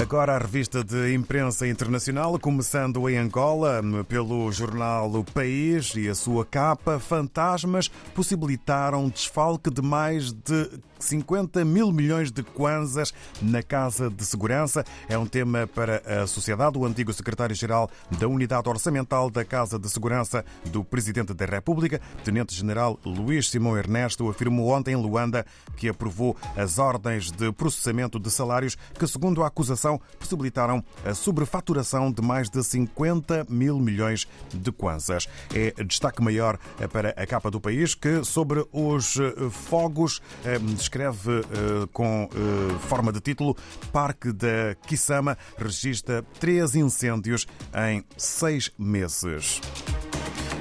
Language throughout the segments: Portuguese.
Agora a revista de imprensa internacional, começando em Angola, pelo jornal O País e a sua capa, fantasmas possibilitaram desfalque de mais de 50 mil milhões de kwanzas na Casa de Segurança. É um tema para a sociedade. O antigo secretário-geral da Unidade Orçamental da Casa de Segurança do Presidente da República, Tenente-General Luís Simão Ernesto, afirmou ontem em Luanda que aprovou as ordens de processamento de salários que, segundo a acusação, possibilitaram a sobrefaturação de mais de 50 mil milhões de kwanzas. É destaque maior para a capa do país que, sobre os fogos, escreve uh, com uh, forma de título Parque da Kisama registra três incêndios em seis meses.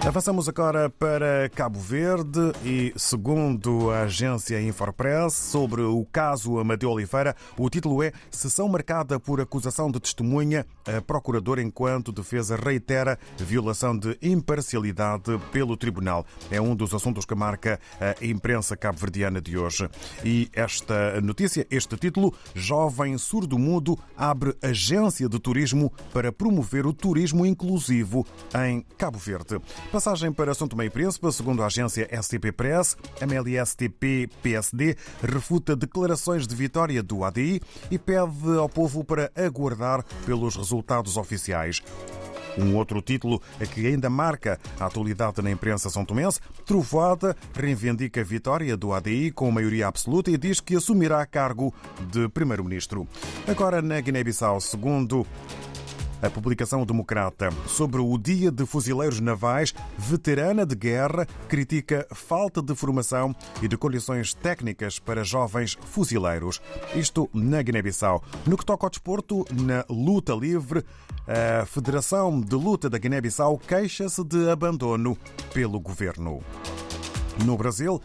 Avançamos agora para Cabo Verde e, segundo a agência Infopress, sobre o caso Amadeu Oliveira, o título é Sessão marcada por acusação de testemunha. A procuradora, enquanto defesa, reitera violação de imparcialidade pelo tribunal. É um dos assuntos que marca a imprensa cabo-verdiana de hoje. E esta notícia, este título, Jovem surdo-mudo abre agência de turismo para promover o turismo inclusivo em Cabo Verde. Passagem para São Tomé e Príncipe, segundo a agência STP Press, MLSTP-PSD refuta declarações de vitória do ADI e pede ao povo para aguardar pelos resultados oficiais. Um outro título que ainda marca a atualidade na imprensa são tomense, Trovoada reivindica a vitória do ADI com maioria absoluta e diz que assumirá cargo de primeiro-ministro. Agora na Guiné-Bissau, segundo a publicação democrata sobre o Dia de Fuzileiros Navais, veterana de guerra, critica falta de formação e de condições técnicas para jovens fuzileiros. Isto na Guiné-Bissau. No que toca ao desporto, na luta livre, a Federação de Luta da Guiné-Bissau queixa-se de abandono pelo governo. No Brasil,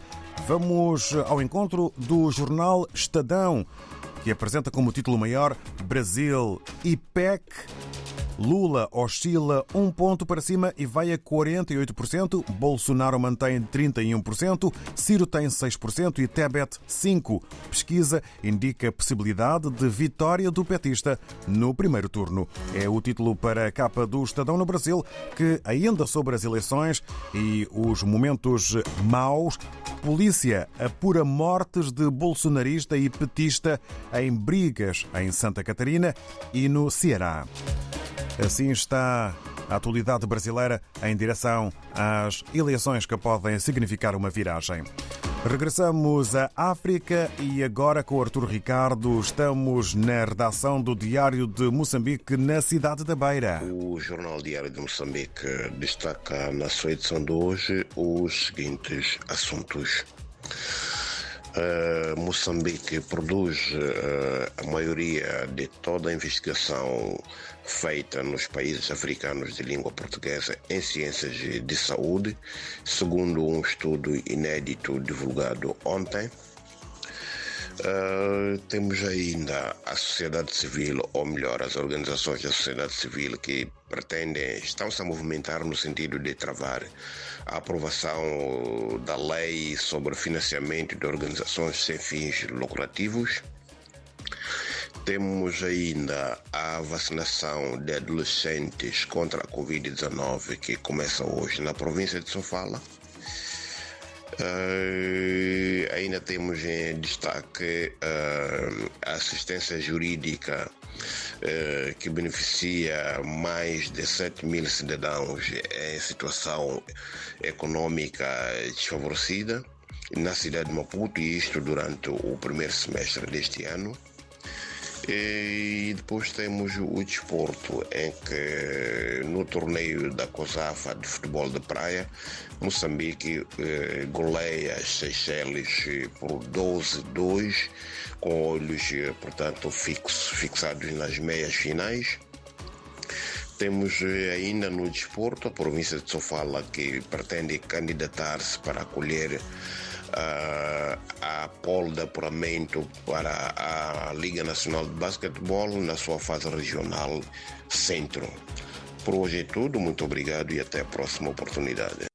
vamos ao encontro do jornal Estadão, que apresenta como título maior Brasil IPEC Lula oscila um ponto para cima e vai a 48%. Bolsonaro mantém 31%. Ciro tem 6% e Tebet 5%. Pesquisa indica possibilidade de vitória do petista no primeiro turno. É o título para a capa do Estadão no Brasil, que ainda sobre as eleições e os momentos maus, polícia apura mortes de bolsonarista e petista em brigas em Santa Catarina e no Ceará. Assim está a atualidade brasileira em direção às eleições que podem significar uma viragem. Regressamos à África e agora com Artur Ricardo estamos na redação do Diário de Moçambique na cidade da Beira. O Jornal Diário de Moçambique destaca na sua edição de hoje os seguintes assuntos. Uh, Moçambique produz uh, a maioria de toda a investigação feita nos países africanos de língua portuguesa em ciências de saúde, segundo um estudo inédito divulgado ontem. Uh, temos ainda a sociedade civil, ou melhor, as organizações da sociedade civil que pretendem, estão-se a movimentar no sentido de travar a aprovação da lei sobre financiamento de organizações sem fins lucrativos. Temos ainda a vacinação de adolescentes contra a Covid-19 que começa hoje na província de Sofala. Uh, ainda temos em destaque uh, a assistência jurídica uh, que beneficia mais de 7 mil cidadãos em situação econômica desfavorecida na cidade de Maputo, e isto durante o primeiro semestre deste ano. E depois temos o desporto, em que no torneio da COSAFA de futebol de praia, Moçambique eh, goleia as Seychelles por 12-2, com olhos, eh, portanto, fixos, fixados nas meias finais. Temos eh, ainda no desporto a província de Sofala, que pretende candidatar-se para acolher uh, a pole de apuramento para a Liga Nacional de Basquetebol na sua fase regional centro. Por hoje é tudo, muito obrigado e até a próxima oportunidade.